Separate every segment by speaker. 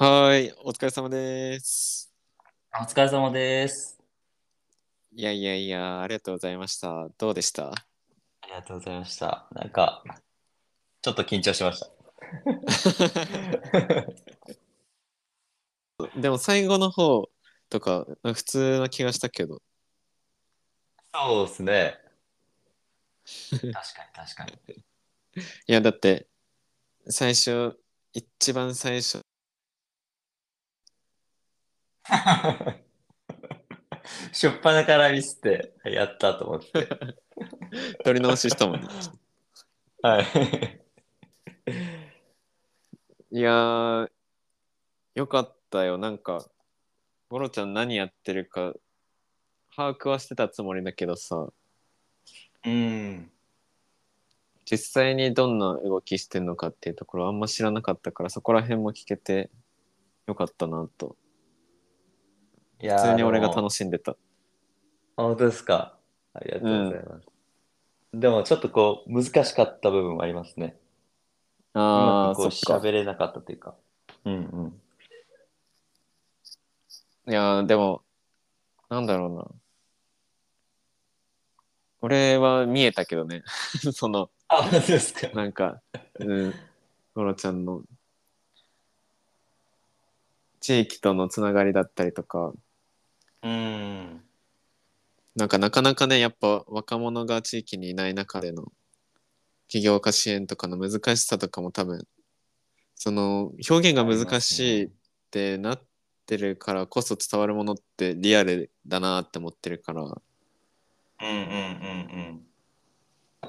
Speaker 1: はーい、お疲れ様です。
Speaker 2: お疲れ様です。
Speaker 1: いやいやいや、ありがとうございました。どうでした？
Speaker 2: ありがとうございました。なんか、ちょっと緊張しました。
Speaker 1: でも最後の方とか、普通な気がしたけど。
Speaker 2: そうですね。確かに確かに。
Speaker 1: いや、だって、最初、一番最初、
Speaker 2: しょっぱなからミスって、やったと思って。
Speaker 1: 取り直ししたもんね。
Speaker 2: はい。
Speaker 1: いやー、よかったよ。なんか、ゴロちゃん何やってるか、把握はしてたつもりだけどさ、
Speaker 2: うん。
Speaker 1: 実際にどんな動きしてんのかっていうところあんま知らなかったからそこら辺も聞けてよかったなと
Speaker 2: いや
Speaker 1: 普通に俺が
Speaker 2: し
Speaker 1: 楽しんでた
Speaker 2: 本当ですか。ありがとうございます。でもちょっとこう、難しかった部分もありますね。う
Speaker 1: あ
Speaker 2: まくこう
Speaker 1: あそっか
Speaker 2: 喋れなかったというか。うんうん。
Speaker 1: いやーでもなんだろうな俺は見えたけどね その
Speaker 2: あ、本当ですか。
Speaker 1: なんかうんゴロちゃんの地域とのつながりだったりとか
Speaker 2: うん。
Speaker 1: なんかなかなかねやっぱ若者が地域にいない中での起業家支援とかの難しさとかも多分その表現が難しいってなってるからこそ伝わるものってリアルだなって思ってるから
Speaker 2: うんうん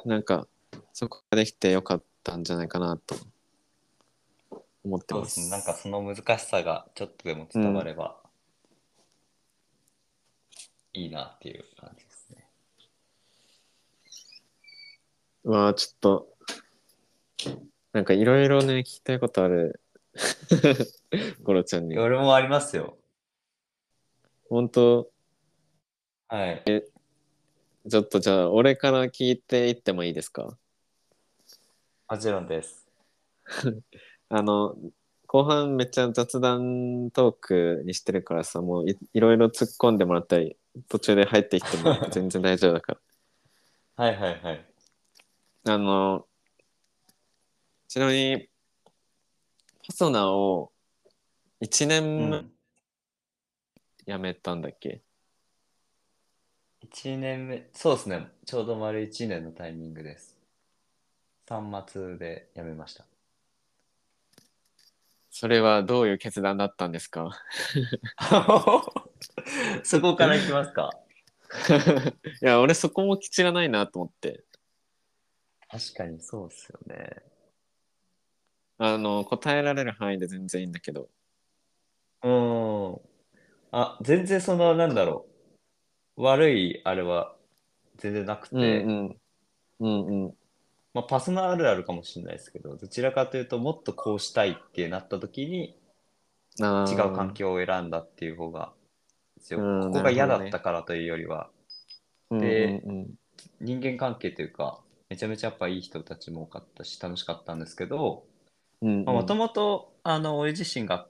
Speaker 2: うん
Speaker 1: なんかそこができてよかったんじゃないかなと思ってま。
Speaker 2: すね。なんかその難しさがちょっとでも伝われば、いいなっていう感じですね。
Speaker 1: うわあちょっとなんかいろいろね聞きたいことある ゴロちゃんに
Speaker 2: 俺もありますよ。
Speaker 1: 本当？
Speaker 2: はい。
Speaker 1: ちょっとじゃあ俺から聞いていってもいいですか？
Speaker 2: もちろんです。
Speaker 1: あの後半めっちゃ雑談トークにしてるからさもういいろいろ突っ込んでもらったり途中で入ってきても全然大丈夫だか
Speaker 2: はいはいはい。
Speaker 1: らあのちなみにパソナを1
Speaker 2: う
Speaker 1: 年
Speaker 2: ん、
Speaker 1: 辞めたんだっけ、
Speaker 2: 1年目、そうですね。ちょうど丸1年のタイミングです。3末で辞めました。
Speaker 1: それはどういう決断だったんですか？
Speaker 2: そこからいきますか？
Speaker 1: いや俺そこも知らないなと思って
Speaker 2: 確かにそうっすよね。
Speaker 1: あの答えられる範囲で全然いいんだけど
Speaker 2: うん。あ、全然その、なんだろう。悪いあれは全然なくて、
Speaker 1: うんうんうんうん
Speaker 2: まあ、パスナあるあるかもしれないですけど、どちらかというと、もっとこうしたいってなった時に、違う環境を選んだっていう方がここが嫌だったからというよりは、
Speaker 1: うん
Speaker 2: で
Speaker 1: うんうん。
Speaker 2: 人間関係というか、めちゃめちゃやっぱいい人たちも多かったし、楽しかったんですけど、
Speaker 1: うん
Speaker 2: もともと、あの、俺自身が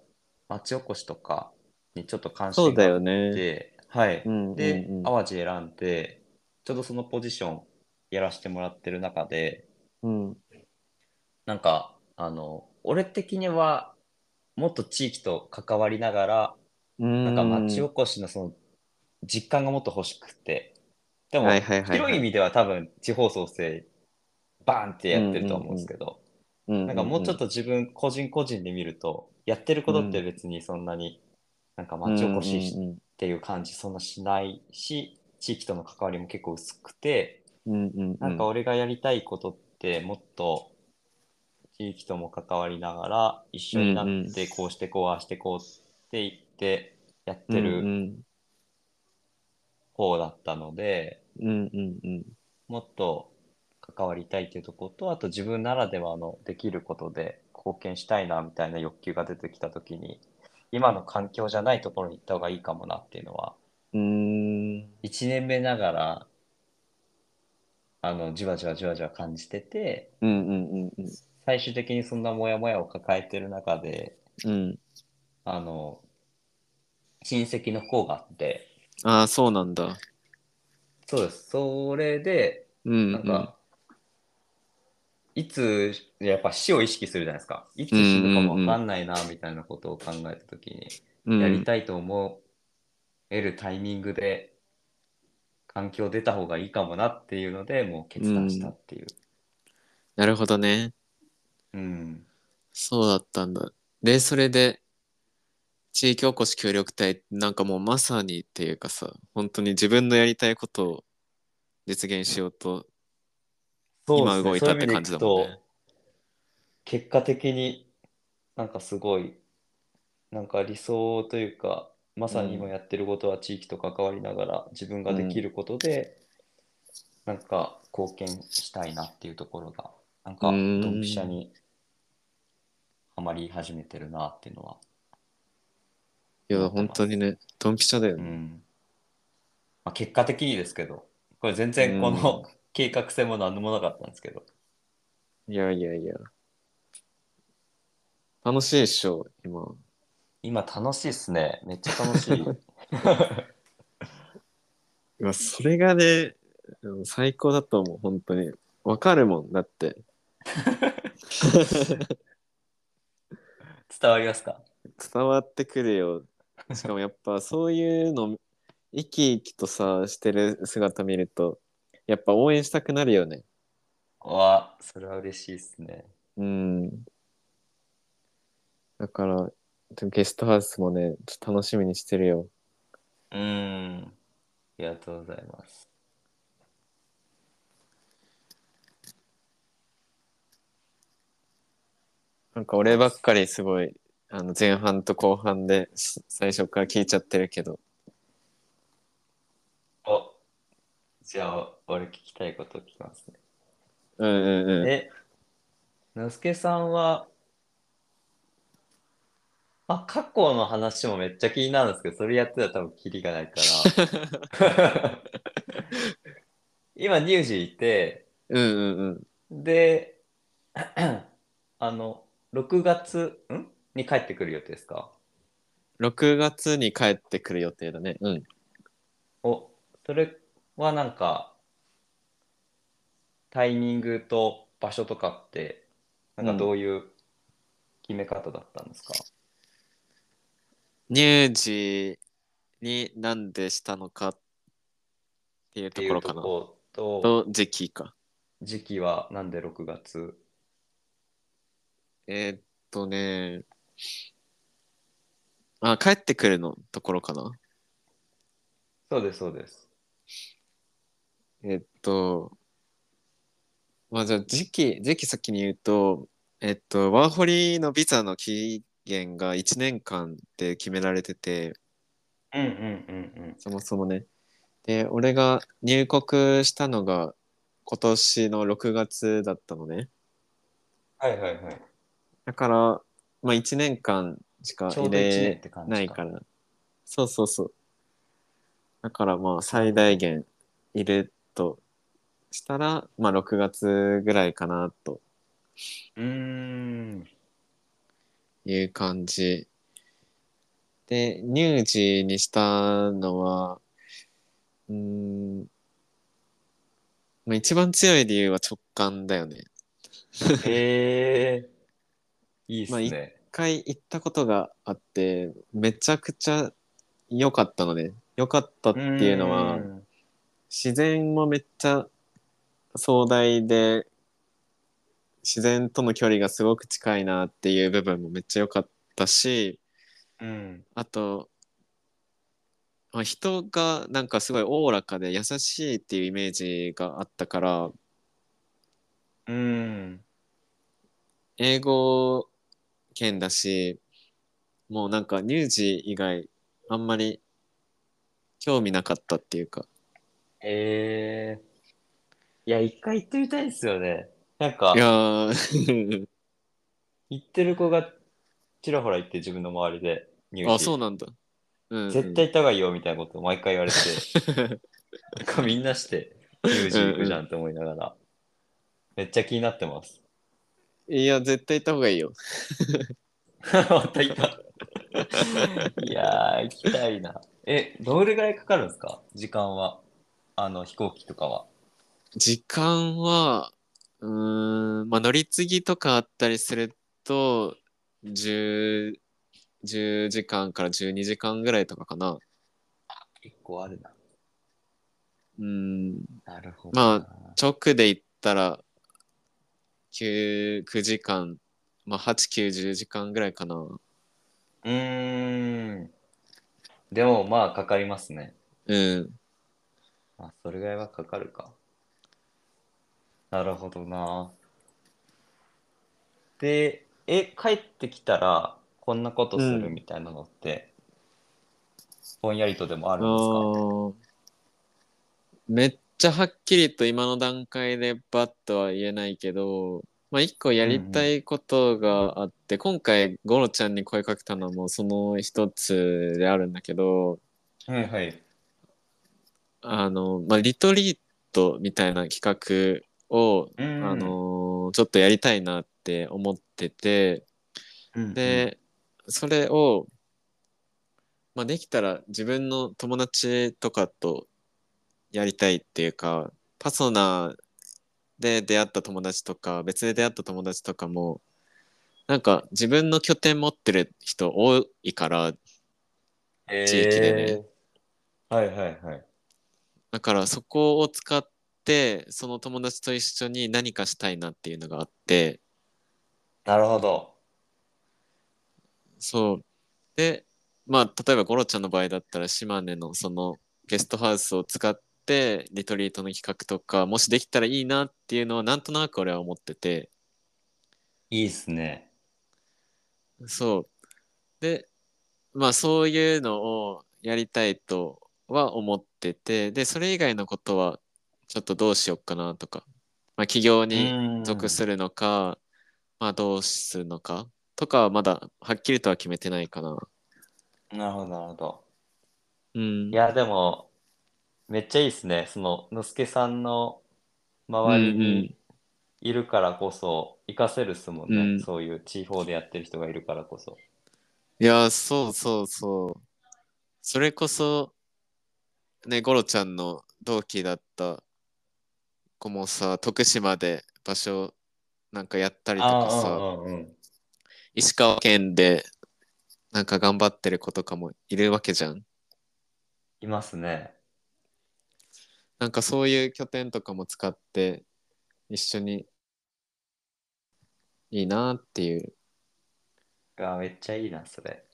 Speaker 2: 町おこしとかにちょっと関心があっ
Speaker 1: よね。
Speaker 2: て、はい。
Speaker 1: うん
Speaker 2: で、
Speaker 1: うんうん。
Speaker 2: 淡路選んで、ちょうどそのポジションやらせてもらってる中で、
Speaker 1: うん。
Speaker 2: なんか、あの、俺的には、もっと地域と関わりながら、
Speaker 1: うん。
Speaker 2: なんか町おこしのその実感がもっと欲しくて、でも、広い意味では多分地方創生バーンってやってると思うんですけど、
Speaker 1: な
Speaker 2: なんかもうちょっと自分個人個人で見ると、やってることって別にそんなに、なんか町おこしっていう感じそんなしないし、地域との関わりも結構薄くて、なんか俺がやりたいことってもっと地域とも関わりながら一緒になってこうしてこうああしてこうって言ってやって
Speaker 1: うん
Speaker 2: る方だったので、もっと関わりたいっていうところとあと自分ならではのできることで貢献したいなみたいな欲求が出てきた時に今の環境じゃないところに行った方がいいかもなっていうのは
Speaker 1: うん。うん
Speaker 2: 1年目ながらあのじわじわじわじわ感じてて
Speaker 1: うんうんうん
Speaker 2: 最終的にそんなモヤモヤを抱えてる中で
Speaker 1: うん
Speaker 2: あの、親戚の子があって、
Speaker 1: ああ、そうなんだ。
Speaker 2: そうです。それで、
Speaker 1: うん、
Speaker 2: なんか、いつ、やっぱ死を意識するじゃないですか。いつ死ぬかもわかんないな、みたいなことを考えたときに、
Speaker 1: うん、
Speaker 2: やりたいと思えるタイミングで、環境出た方がいいかもなっていうので、もう決断したっていう。
Speaker 1: なるほどね。
Speaker 2: うん。
Speaker 1: そうだったんだ。で、それで、地域おこし協力隊、なんかもうまさにっていうかさ、本当に自分のやりたいことを実現しようと、
Speaker 2: そう
Speaker 1: 今動いたって感じだもんね
Speaker 2: そういう意味でいくと結果的になんかすごい、なんか理想というか、まさに今やってることは地域と関わりながら自分ができることで、なんか貢献したいなっていうところが、なんかド
Speaker 1: うん
Speaker 2: ンピシャにはまり始めてるなっていうのは。
Speaker 1: いや、本当にね、ドンピシャだよね。
Speaker 2: うんまあ、結果的にですけど、これ全然この 計画性も何もなかったんですけど。
Speaker 1: いやいやいや。楽しいっしょ、今。
Speaker 2: 今楽しいっすね。めっちゃ楽しい。
Speaker 1: いや、それがね、うん最高だと思う、本当に。わかるもん、だって。
Speaker 2: 伝わりますか？
Speaker 1: 伝わってくるよ。しかもやっぱそういうの、生き生きとさ、してる姿見ると、やっぱ応援したくなるよね。
Speaker 2: わ、それは嬉しいっすね。
Speaker 1: うん。だから、ゲストハウスもね、ちょっと楽しみにしてるよ。
Speaker 2: うん。ありがとうございます。
Speaker 1: なんか俺ばっかりすごい、あの前半と後半です最初から聞いちゃってるけど、
Speaker 2: お、じゃあ、俺聞きたいこと聞きますね。
Speaker 1: うんうんうん。
Speaker 2: え、のすけさんは、あ、過去の話もめっちゃ気になるんですけど、それやってたら多分キリがないから。今、乳児いて、
Speaker 1: うんうんうん。
Speaker 2: で、あの、6月、ん？に帰ってくる予定ですか
Speaker 1: ？6月に帰ってくる予定だね。うん。
Speaker 2: お、それはなんか、タイミングと場所とかって、なんかどういう決め方だったんですか、
Speaker 1: 乳児になんでしたのかっていう
Speaker 2: っていうと
Speaker 1: ところかな。
Speaker 2: こと、
Speaker 1: と時期か。
Speaker 2: 時期はなんで6月？
Speaker 1: えーっとね、あ、帰ってくるのところかな。
Speaker 2: そうです、そうです。
Speaker 1: えっと、まあじゃあ時期、時期先に言うと、えっと、ワーホリのビザの期限が1年間って決められてて、
Speaker 2: うんうんうん
Speaker 1: そもそもね。で、俺が入国したのが今年の6月だったのね。
Speaker 2: はいはいはい。
Speaker 1: だから、まあ1年間しか入
Speaker 2: ちょうど1年
Speaker 1: れ。ないから。そうそうそう。だからまあ最大限いるとしたら、まあ6月ぐらいかなと
Speaker 2: うーん。
Speaker 1: いう感じ。で、乳児にしたのは、うーん、まあ一番強い理由は直感だよね。
Speaker 2: へえ いいっす
Speaker 1: まあい
Speaker 2: ね。
Speaker 1: 一回行ったことがあって、めちゃくちゃ良かったのね。良かったっていうのは、
Speaker 2: ん
Speaker 1: 自然もめっちゃ壮大で自然との距離がすごく近いなっていう部分もめっちゃ良かったし
Speaker 2: うん。
Speaker 1: あと、まあ、人がなんかすごいおおらかで優しいっていうイメージがあったから
Speaker 2: うん。
Speaker 1: 英語圏だしもうなんか乳児以外あんまり興味なかったっていうか
Speaker 2: へえいや、一回行ってみたいですよね。なんか
Speaker 1: い、やー
Speaker 2: 行ってる子がちらほら行って自分の周りで入
Speaker 1: あ
Speaker 2: 試
Speaker 1: そうなんだ、うんうん
Speaker 2: 絶対行った方がいいよみたいなことを毎回言われて、なんかみんなして入試行くじゃんって思いながら、めっちゃ気になってます。
Speaker 1: いや絶対行った方がいいよ
Speaker 2: また行った。いやー、行きたいな。え、どれぐらいかかるんですか？時間は。あの、飛行機とかは。
Speaker 1: 時間は、うーん、まあ乗り継ぎとかあったりすると、10、10時間から12時間ぐらいとかかな。
Speaker 2: 結構あるな。
Speaker 1: うん、
Speaker 2: なるほ
Speaker 1: ま直で行ったら9、9時間、まあ8、9、10時間ぐらいかな。
Speaker 2: うーん。でも、まあ、かかりますね。
Speaker 1: うん。
Speaker 2: まあ、それぐらいはかかるか。なるほどな。で、え、帰ってきたら、こんなことするみたいなのって、ぼんやりとでもあ
Speaker 1: あ
Speaker 2: るんですか？
Speaker 1: ーめっちゃはっきりと今の段階でバッとは言えないけど、まあ一個やりたいことがあって、今回ゴロちゃんに声かけたのもその一つであるんだけど、
Speaker 2: はいはい。
Speaker 1: あの、まあリトリートみたいな企画を、
Speaker 2: うん。
Speaker 1: あのちょっとやりたいなって思ってて、
Speaker 2: うん。
Speaker 1: で、それを、まあ、できたら自分の友達とかとやりたいっていうか、パソナで出会った友達とか、別で出会った友達とかも、なんか自分の拠点持ってる人多いから、
Speaker 2: えー
Speaker 1: 地域でね。
Speaker 2: はいはいはい。
Speaker 1: だからそこを使って、その友達と一緒に何かしたいなっていうのがあって、
Speaker 2: なるほど。
Speaker 1: そう。で、まあ、例えばゴロちゃんの場合だったら島根のそのゲストハウスを使ってリトリートの企画とか、もしできたらいいなっていうのはなんとなく俺は思ってて、
Speaker 2: いいっすね。
Speaker 1: そう。で、まあそういうのをやりたいとは思ってて、で、それ以外のことはちょっとどうしようかなとか、まあ企業に属するのか、まあどうするのかとかはまだはっきりとは決めてないかな。
Speaker 2: なるほどなるほど。
Speaker 1: うん。
Speaker 2: いや、でも、めっちゃいいっすね。その、のすけさんの周りにいるからこそ、活かせるっすもんね。
Speaker 1: うん
Speaker 2: そういう地方でやってる人がいるからこそ。
Speaker 1: いや、そうそうそう。それこそ、ね、ゴロちゃんの同期だった子もさ、徳島で場所なんかやったりとかさ。石川県でなんか頑張ってる子とかもいるわけじゃん。
Speaker 2: いますね。
Speaker 1: なんかそういう拠点とかも使って一緒にいいなっていう。
Speaker 2: あめっちゃいいな、それ。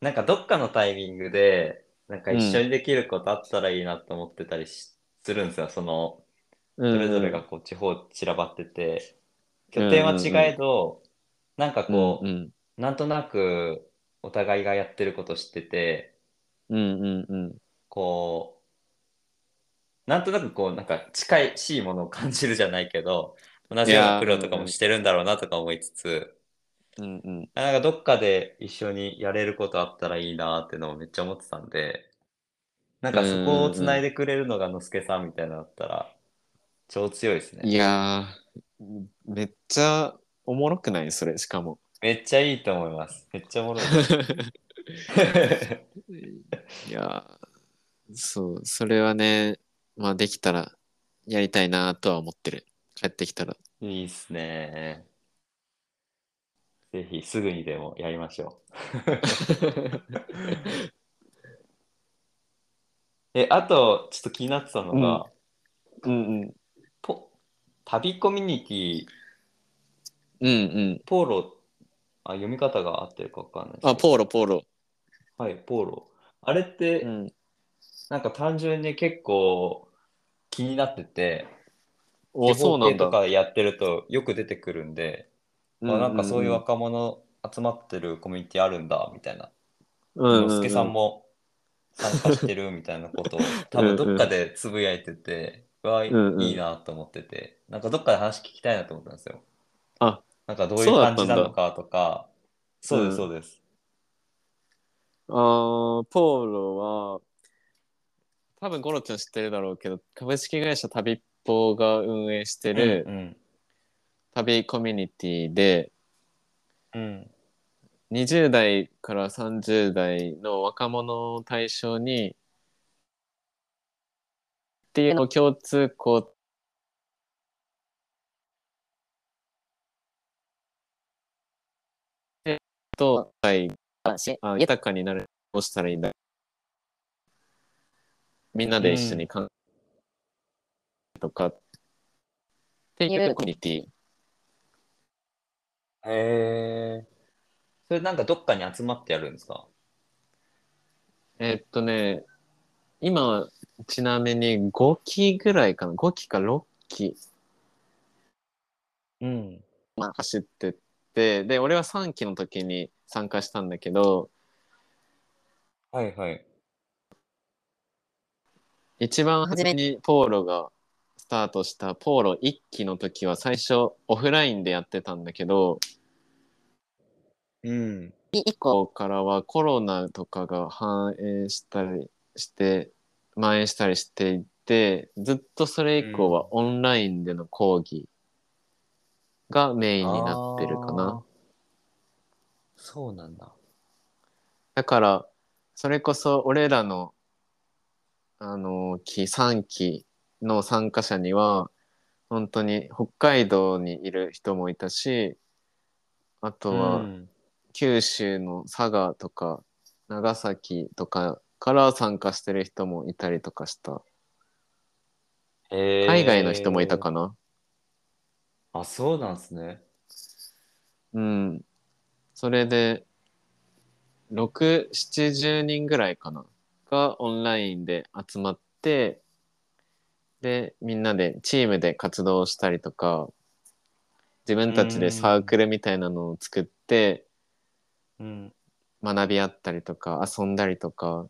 Speaker 2: なんかどっかのタイミングで、なんか一緒にできることあったらいいなと思ってたりしするんですよ。その、
Speaker 1: そ
Speaker 2: それぞれがこう地方散らばってて、拠点は違えど、なんかこう、
Speaker 1: うんうん。
Speaker 2: なんとなくお互いがやってること知ってて、
Speaker 1: うんうんうん。
Speaker 2: こう、なんとなくこう、なんか近いしいものを感じるじゃないけど、同じような苦労とかもしてるんだろうなとか思いつつ、
Speaker 1: うんうん。
Speaker 2: なんかどっかで一緒にやれることあったらいいなっていうのをめっちゃ思ってたんで、なんかそこをつないでくれるのがのすけさんみたいなのだったら、超強いですね。
Speaker 1: いやー、めっちゃおもろくない？それ、しかも。
Speaker 2: めっちゃいいと思います。めっちゃおもろいです。
Speaker 1: いやー、そう、それはね、まあできたらやりたいなとは思ってる。帰ってきたら。
Speaker 2: いいっすね。ぜひすぐにでもやりましょう。え、あと、ちょっと気になってたのが、
Speaker 1: うんうん。
Speaker 2: ポ旅コミュニティ、
Speaker 1: うんうん。
Speaker 2: ポーロ、あ、読み方が合ってるかわかんない
Speaker 1: あ、ポーロ、ポーロ。
Speaker 2: はい、ポーロ。あれって、
Speaker 1: うん。
Speaker 2: なんか単純に結構気になってて、
Speaker 1: お、そうなんだ
Speaker 2: と。かやってるとよく出てくるんで、あなんかそういう若者集まってるコミュニティあるんだみたいな。
Speaker 1: うんうんうん、
Speaker 2: のすけさんも参加してるみたいなことを 多分どっかでつぶやいてて、うわ、
Speaker 1: うんうん
Speaker 2: いいなと思ってて、なんかどっかで話聞きたいなと思ったんですよ。
Speaker 1: あ、
Speaker 2: なんかどういう感じなのかとか、そうです、
Speaker 1: うん
Speaker 2: そうです。
Speaker 1: あーポーロは、多分ゴロちゃん知ってるだろうけど、株式会社旅っぽが運営してる
Speaker 2: うん
Speaker 1: 旅コミュニティで、
Speaker 2: うん。
Speaker 1: 20代から30代の若者を対象にっていうの共通項と、豊かになるどうしたらいいんだみんなで一緒に考えとか、っていうコミュニティ。
Speaker 2: へえ。それなんかどっかに集まってやるんですか？
Speaker 1: えっとね、今、ちなみに5期ぐらいかな、5期か6期。
Speaker 2: うん。
Speaker 1: まあ、走ってて、で、俺は3期の時に参加したんだけど、
Speaker 2: はいはい。
Speaker 1: 一番初めにポーロがスタートしたポーロ1期の時は最初オフラインでやってたんだけど、
Speaker 2: うん。
Speaker 1: 以降からはコロナとかが反映したりして蔓延したりしていてずっとそれ以降はオンラインでの講義がメインになってるかな。
Speaker 2: そうなんだ。
Speaker 1: だからそれこそ俺らのあの期3期の参加者には本当に北海道にいる人もいたしあとは九州の佐賀とか長崎とかから参加してる人もいたりとかした。海外の人もいたかな？
Speaker 2: あ、そうなんすね。
Speaker 1: うん。それで、6、70人ぐらいかな？がオンラインで集まって、で、みんなでチームで活動したりとか、自分たちでサークルみたいなのを作って、
Speaker 2: うん、
Speaker 1: 学び合ったりとか遊んだりとか。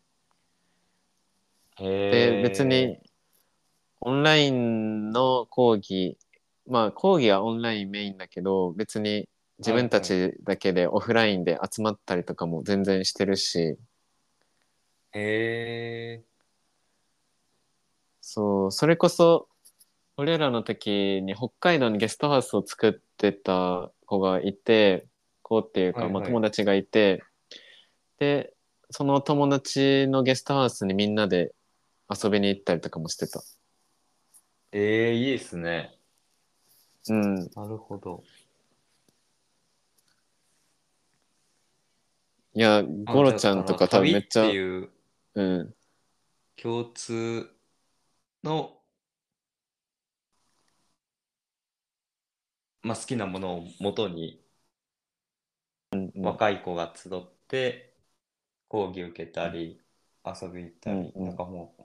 Speaker 2: で
Speaker 1: 別にオンラインの講義まあ講義はオンラインメインだけど別に自分たちだけでオフラインで集まったりとかも全然してるし。
Speaker 2: へえ
Speaker 1: そうそれこそ俺らの時に北海道にゲストハウスを作ってた子がいて子っていうか、はいはい、まあ、友達がいてでその友達のゲストハウスにみんなで遊びに行ったりとかもしてた。
Speaker 2: ええー、いいですね。
Speaker 1: うん。
Speaker 2: なるほど。
Speaker 1: いやゴロちゃんとか多分めっちゃ
Speaker 2: う
Speaker 1: ん。
Speaker 2: 共通のまあ、好きなものをもとに若い子が集って講義受けたり遊び行ったり、うんうん、なんかもう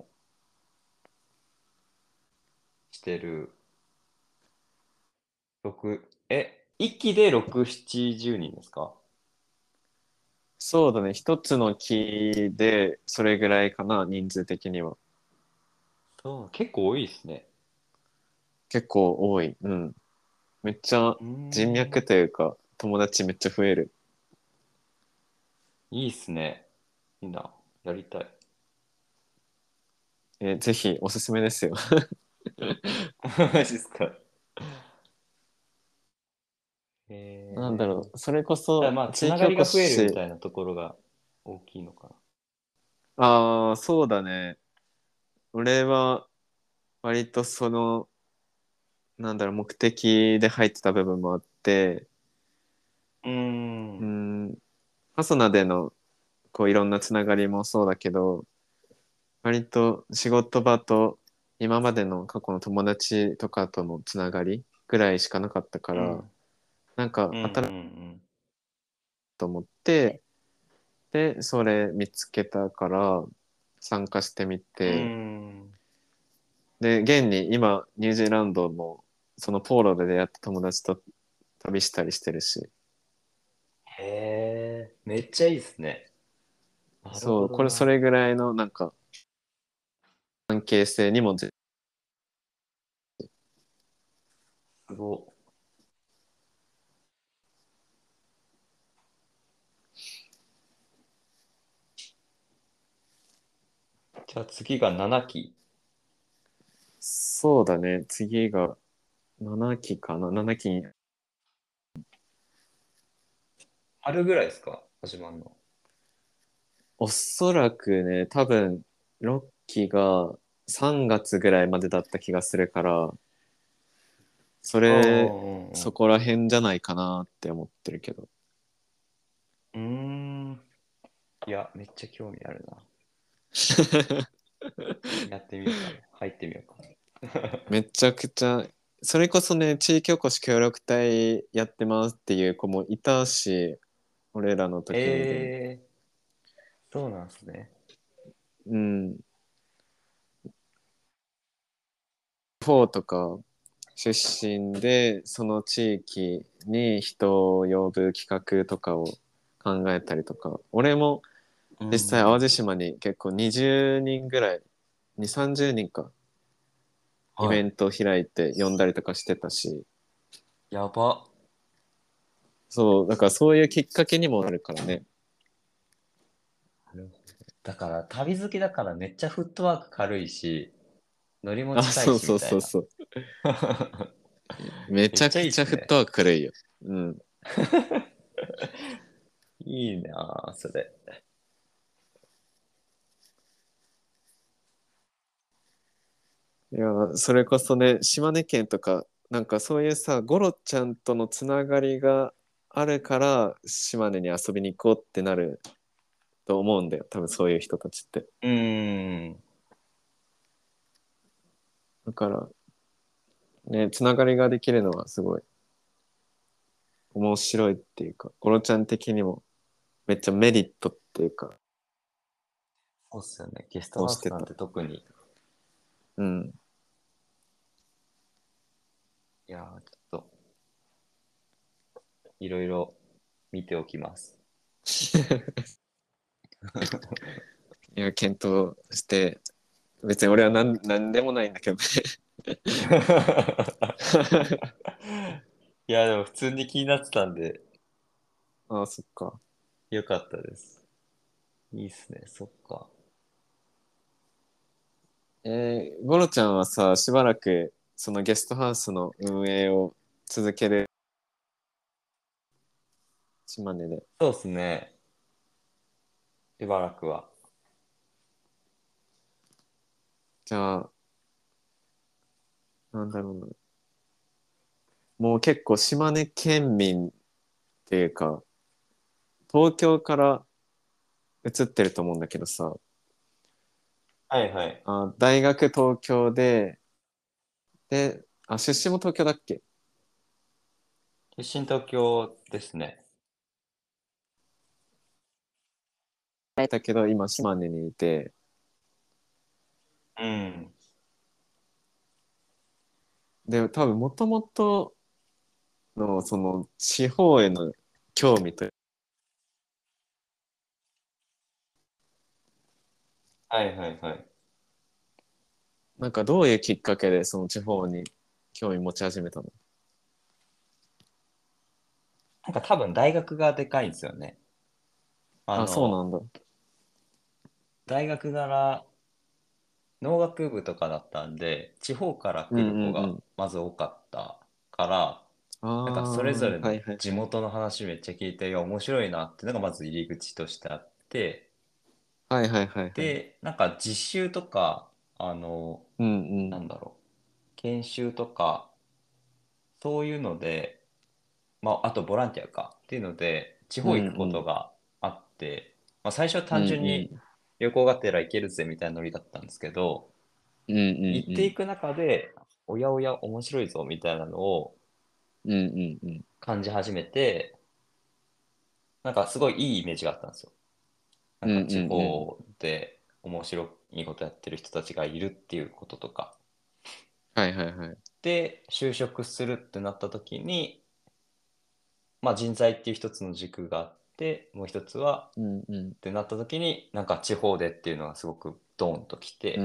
Speaker 2: してる。6え1期で670人ですか？
Speaker 1: そうだね。一つの木でそれぐらいかな人数的には。
Speaker 2: そう。結構多いですね。
Speaker 1: 結構多い。うん。めっちゃ人脈というか友達めっちゃ増える
Speaker 2: いいっすね。いいな。やりたい。
Speaker 1: えぜひおすすめですよ。
Speaker 2: マジっすか。
Speaker 1: えー、なんだろう、それこそ、
Speaker 2: まあ、つながりが増えるみたいなところが大きいのか
Speaker 1: な。ああ、そうだね。俺は、割とその、なんだろう、目的で入ってた部分もあって、
Speaker 2: うん。
Speaker 1: うん、ハソナでのこういろんなつながりもそうだけど割と仕事場と今までの過去の友達とかとのつながりぐらいしかなかったから、うん、なんか新しいと思って、でそれ見つけたから参加してみて、
Speaker 2: うん、
Speaker 1: で現に今ニュージーランドもそのポーロで出会った友達と旅したりしてるし。
Speaker 2: へえ、めっちゃいいですね。
Speaker 1: そう、これそれぐらいのなんか関係性にも
Speaker 2: すごじゃあ次が7期。
Speaker 1: そうだね、次が7期かな、7期に。
Speaker 2: 春ぐらいですか？始まるの？
Speaker 1: おそらくね、多分、6期が3月ぐらいまでだった気がするから、それ、
Speaker 2: うん
Speaker 1: そこら辺じゃないかなって思ってるけど。
Speaker 2: うーん。いや、めっちゃ興味あるな。やってみようかな。入ってみようかな。
Speaker 1: めちゃくちゃ、それこそね、地域おこし協力隊やってますっていう子もいたし、俺らの時にね。
Speaker 2: えー、そうなんすね。
Speaker 1: うん。方とか出身で、その地域に人を呼ぶ企画とかを考えたりとか、俺も実際淡路島に結構20人ぐらい、2、30人か、イベ
Speaker 2: ン
Speaker 1: ント開いて呼んだりとかしてたし、
Speaker 2: やば。
Speaker 1: そう、だからそういうきっかけにもなるからね。
Speaker 2: だから旅好きだからめっちゃフットワーク軽いし、乗りも
Speaker 1: あ、
Speaker 2: 近いし
Speaker 1: そう
Speaker 2: みたいな。
Speaker 1: そうそうそう。めちゃくちゃフットワーク軽いよ。うん。
Speaker 2: いいなあそれ。
Speaker 1: いや、それこそね、島根県とか、なんかそういうさ、ゴロちゃんとのつながりがあるから、島根に遊びに行こうってなると思うんだよ。多分そういう人たちって。
Speaker 2: うーん。
Speaker 1: だから、ね、つながりができるのはすごい面白いっていうか、ゴロちゃん的にもめっちゃメリットっていうか、
Speaker 2: そうっすよね。ゲストハウスなんて特に。
Speaker 1: うん。
Speaker 2: いやーちょっと、いろいろ見ておきます。
Speaker 1: いや、検討して、別に俺はなんなんでもないんだけどね。
Speaker 2: いや、でも普通に気になってたんで、
Speaker 1: ああ、そっか。
Speaker 2: よかったです。いいっすね、そっか。
Speaker 1: えー、ゴロちゃんはさ、しばらくそのゲストハウスの運営を続ける。島根で。
Speaker 2: そうっすね。しばらくは。
Speaker 1: じゃあ、なんだろうな。もう結構島根県民っていうか、東京から移ってると思うんだけどさ、
Speaker 2: はいはい。
Speaker 1: あ大学東京で、で、あ、出身も東京だっけ？
Speaker 2: 出身東京ですね。
Speaker 1: だけど今島根にいて、
Speaker 2: うん。
Speaker 1: で、多分もともとのその地方への興味と
Speaker 2: はいはいはい。
Speaker 1: なんかどういうきっかけでその地方に興味持ち始めたの？
Speaker 2: なんか多分大学がでかいんですよね。
Speaker 1: あ
Speaker 2: の
Speaker 1: そうなんだ。
Speaker 2: 大学柄農学部とかだったんで地方から来る子がまず多かったから、
Speaker 1: あ
Speaker 2: なんかそれぞれの
Speaker 1: はいはい。
Speaker 2: 地元の話めっちゃ聞いて、いや面白いなっていうのがまず入り口としてあって
Speaker 1: はいはいはいはい。
Speaker 2: でなんか実習とかあの
Speaker 1: うんうん。
Speaker 2: なんだろう研修とかそういうのでまああとボランティアかっていうので地方行くことがあって、まあ、最初は単純に旅行がてら行けるぜみたいなノリだったんですけど、
Speaker 1: うんうんうん、
Speaker 2: 行っていく中でおやおや面白いぞみたいなのを
Speaker 1: うんうんうん。
Speaker 2: 感じ始めてなんかすごいいいイメージがあったんですよ。なんか地方で面白いことやってる人たちがいるっていうこととか。
Speaker 1: はいはいはい。
Speaker 2: で就職するってなった時に、まあ、人材っていう一つの軸があってもう一つは
Speaker 1: うんうん。
Speaker 2: ってなった時になんか地方でっていうのがすごくドーンときて。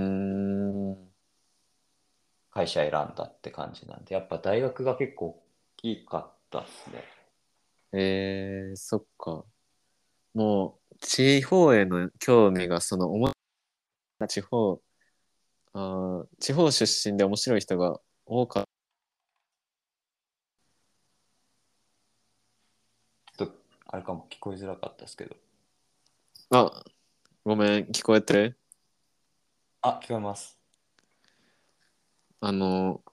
Speaker 2: 会社選んだって感じなんでやっぱ大学が結構大きかったっすね。
Speaker 1: えー、そっか。もう、地方への興味が、その、おも地方、あー地方出身で面白い人が多かっ
Speaker 2: ちょっとあれかも聞こえづらかったですけど。
Speaker 1: あ、ごめん、聞こえてる？
Speaker 2: あ、聞こえます。
Speaker 1: あの、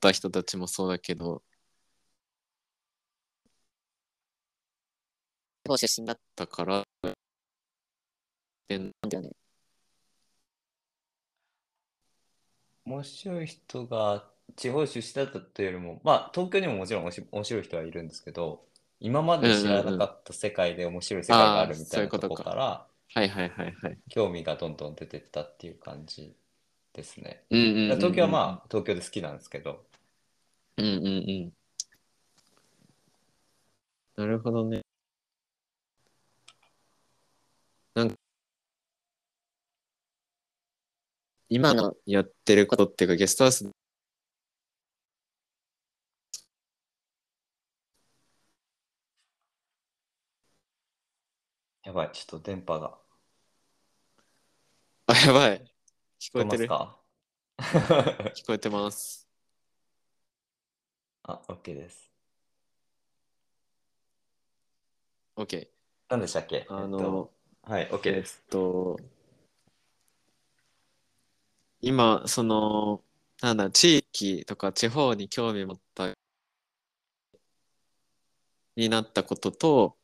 Speaker 1: た人たちもそうだけど、地方出身だったから、でなんだよね。
Speaker 2: 面白い人が地方出身だったというよりも、まあ東京にももちろん面白い人はいるんですけど、今まで知らなかった世界で面白い世界があるみたいな
Speaker 1: と
Speaker 2: こから、
Speaker 1: はいはいはいはい。
Speaker 2: 興味がどんどん出てったっていう感じですね。
Speaker 1: うんうんうんうん
Speaker 2: 東京はまあ東京で好きなんですけど、
Speaker 1: うんうんうん。なるほどね。なんか、今のやってることっていうか、ゲストハウス、
Speaker 2: やばい、ちょっと電波が
Speaker 1: あ、やばい。聞こ
Speaker 2: え
Speaker 1: えてる 聞こえてます。
Speaker 2: あ、OK です。
Speaker 1: OK。
Speaker 2: 何でしたっけ？
Speaker 1: あの、
Speaker 2: えっと、はい、OK
Speaker 1: えっ
Speaker 2: です。
Speaker 1: と、今、その、なんだ、地域とか地方に興味持った、になったことと、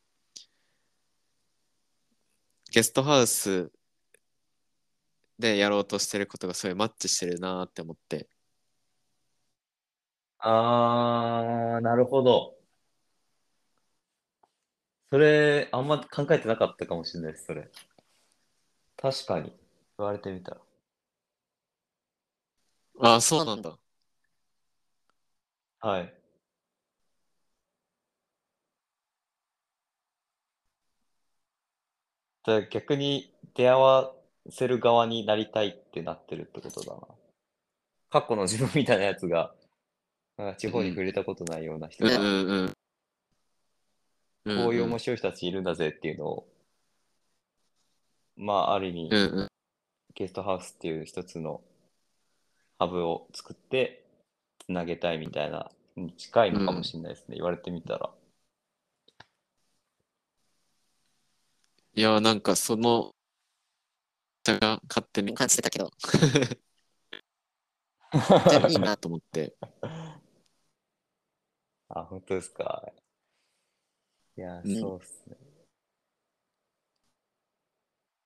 Speaker 1: ゲストハウスでやろうとしてることがすごいマッチしてるなって思って。
Speaker 2: あー、なるほど。それ、あんま考えてなかったかもしれないです、それ。確かに。言われてみたら。
Speaker 1: ああ、そうなんだ。
Speaker 2: はい。じゃあ逆に出会わせる側になりたいってなってるってことだな。過去の自分みたいなやつが、なんか地方に触れたことないような人が、
Speaker 1: うんうんうん。
Speaker 2: こういう面
Speaker 1: 白
Speaker 2: 白い人たちいるんだぜっていうのを、まあ、ある意味、
Speaker 1: うんうん。
Speaker 2: ゲストハウスっていう一つのハブを作ってつなげたいみたいなに近いのかもしれないですね、言われてみたら。
Speaker 1: いや、なんかその、が勝手に感じてたけど、いいなと思って。
Speaker 2: あ、本当ですか。いや、そうっすね。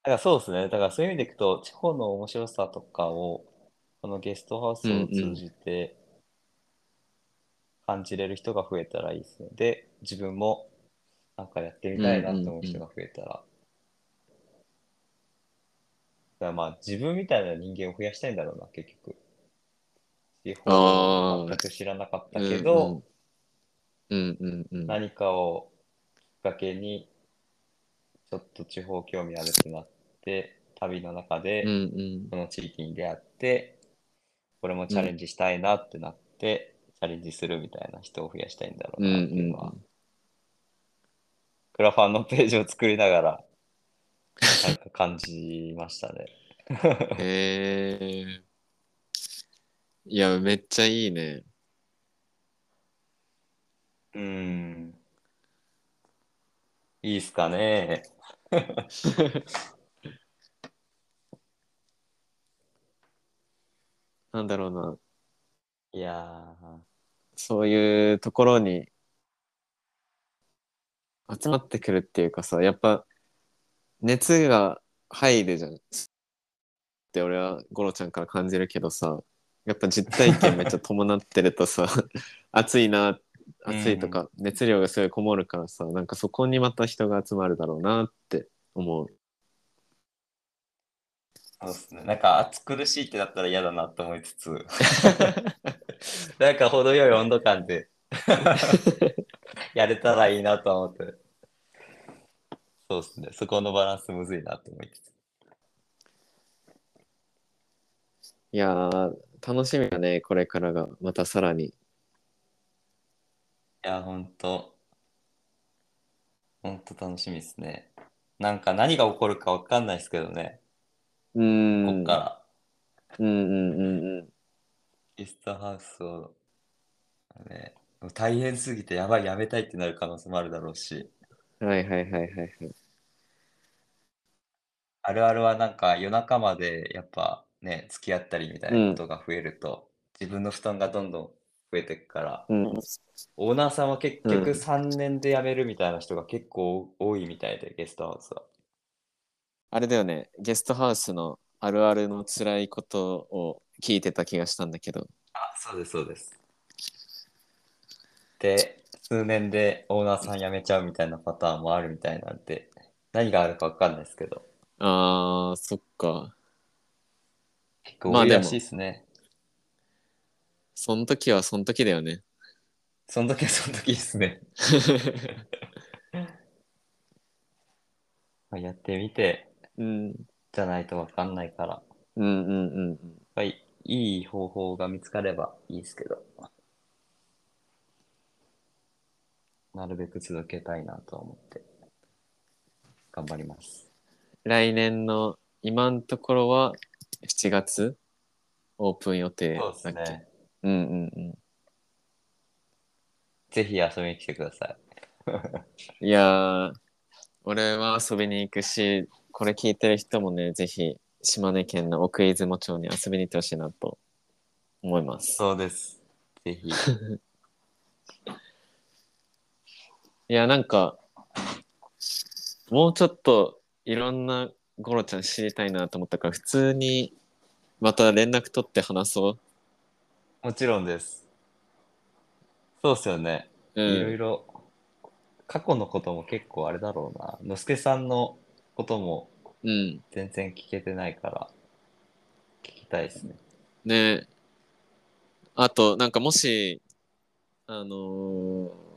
Speaker 2: だからそうですね。だからそういう意味でいくと、地方の面白さとかを、このゲストハウスを通じて感じれる人が増えたらいいですね。で、自分もなんかやってみたいなと思う人が増えたら。だからまあ自分みたいな人間を増やしたいんだろうな、結局。地方を全く知らなかったけど、
Speaker 1: うんうんうん。
Speaker 2: 何かをきっかけにちょっと地方興味あるってなって旅の中でこの地域に出会ってこれもチャレンジしたいなってなって、チャレンジするみたいな人を増やしたいんだろうなっていうのは、クラファンのページを作りながら感じましたね。
Speaker 1: へえいや、めっちゃいいね。
Speaker 2: うん。いいっすかね。
Speaker 1: なんだろうな。
Speaker 2: いや
Speaker 1: そういうところに集まってくるっていうかさ、やっぱ熱が入るじゃん。って俺はゴロちゃんから感じるけどさ、やっぱ実体験めっちゃ伴ってるとさ、暑いな、暑いとか熱量がすごいこもるからさ、なんかそこにまた人が集まるだろうなって思う。
Speaker 2: そうですね。なんか暑苦しいってなったら嫌だなと思いつつ、なんか程よい温度感で やれたらいいなと思って。そうですね。そこのバランスむずいなと思いつつ。
Speaker 1: いやー、楽しみだね、これからが。またさらに。
Speaker 2: いや、ほんと。ほんと楽しみですね。なんか何が起こるかわかんないですけどね。
Speaker 1: うーん。
Speaker 2: こっから。
Speaker 1: うんうんうんうん。
Speaker 2: ゲストハウスを、ね、大変すぎてやばいやめたいってなる可能性もあるだろうし
Speaker 1: はいはいはいはいはい。
Speaker 2: あるあるはなんか夜中までやっぱね付き合ったりみたいなことが増えると、自分の負担がどんどん増えていくから、
Speaker 1: うん。
Speaker 2: オーナーさんは結
Speaker 1: うん
Speaker 2: 局3年で辞めるみたいな人が結構多いみたいで、ゲストハウスは。
Speaker 1: あれだよね、ゲストハウスのあるあるの辛いことを聞いてた気がしたんだけど。
Speaker 2: あ、そうです、そうです。で、数年でオーナーさん辞めちゃうみたいなパターンもあるみたいなんで、何があるかわかんないですけど、
Speaker 1: あー、そっか。
Speaker 2: 結構
Speaker 1: まあでも
Speaker 2: 多いらしいですね。
Speaker 1: その時はその時だよね。
Speaker 2: その時はその時ですね。まあやってみて、
Speaker 1: うん。
Speaker 2: じゃないとわかんないから、やっ
Speaker 1: うんうんうんうん。
Speaker 2: ぱりいい方法が見つかればいいですけど、なるべく続けたいなとは思って、頑張ります。
Speaker 1: 来年の今のところは7月オープン予定
Speaker 2: そうですね。
Speaker 1: うんうんうん。
Speaker 2: ぜひ遊びに来てください。
Speaker 1: いやー、俺は遊びに行くし、これ聞いてる人もね、ぜひ島根県の奥出雲町に遊びに行ってほしいなと思います。
Speaker 2: そうです。ぜひ。
Speaker 1: いや、なんか、もうちょっといろんなゴロちゃん知りたいなと思ったから、普通にまた連絡取って話そ
Speaker 2: もちろんです。そうっすよね。
Speaker 1: う。
Speaker 2: いろい
Speaker 1: うん。
Speaker 2: ろ、過去のことも結構あれだろうな。のすけさんのことも
Speaker 1: うん。
Speaker 2: 全然聞けてないから、聞きたいですね。
Speaker 1: ねあと、なんかもし、あのー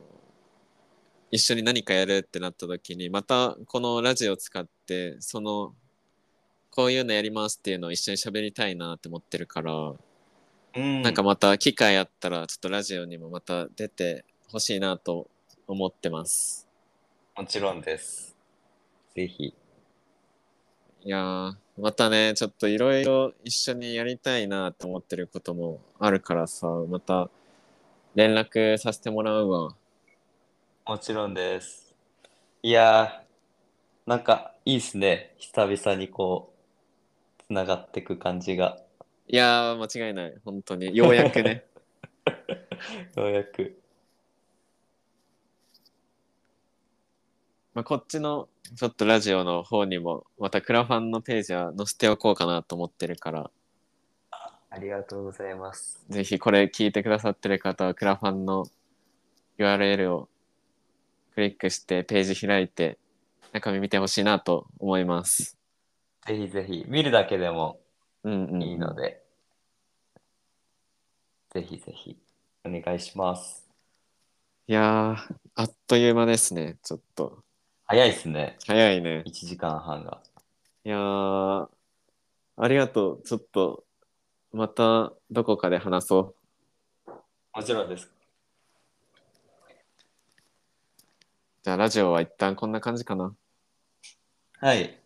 Speaker 1: 一緒に何かやるってなった時に、またこのラジオを使って、その、こういうのやりますっていうのを一緒に喋りたいなって思ってるから、
Speaker 2: うん
Speaker 1: なんかまた機会あったら、ちょっとラジオにもまた出てほしいなと思ってます。
Speaker 2: もちろんです。ぜひ。
Speaker 1: いやー、またね、ちょっといろいろ一緒にやりたいなと思ってることもあるからさ、また連絡させてもらうわ。
Speaker 2: もちろんです。いやー、なんかいいっすね。久々にこう、つながってく感じが。
Speaker 1: いやー、間違いない。本当に。ようやくね。
Speaker 2: ようやく。
Speaker 1: まあ、こっちのちょっとラジオの方にも、またクラファンのページは載せておこうかなと思ってるから、
Speaker 2: ありがとうございます。
Speaker 1: ぜひこれ聞いてくださってる方は、クラファンの URL をクリックしてページ開いて、中身見てほしいなと思います。
Speaker 2: ぜひぜひ、見るだけでも
Speaker 1: うんうん、
Speaker 2: いいので、ぜひぜひ、お願いします。
Speaker 1: いやー、あっという間ですね。ちょっと。
Speaker 2: 早いっすね。
Speaker 1: 早いね。
Speaker 2: 1時間半が。
Speaker 1: いやー、ありがとう。ちょっと、またどこかで話そう。
Speaker 2: もちろんです。
Speaker 1: じゃあラジオは一旦こんな感じかな。
Speaker 2: はい。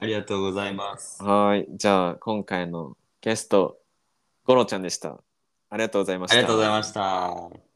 Speaker 2: ありがとうございます。
Speaker 1: はーい。じゃあ今回のゲスト、ゴロちゃんでした。ありがとうございました。
Speaker 2: ありがとうございました。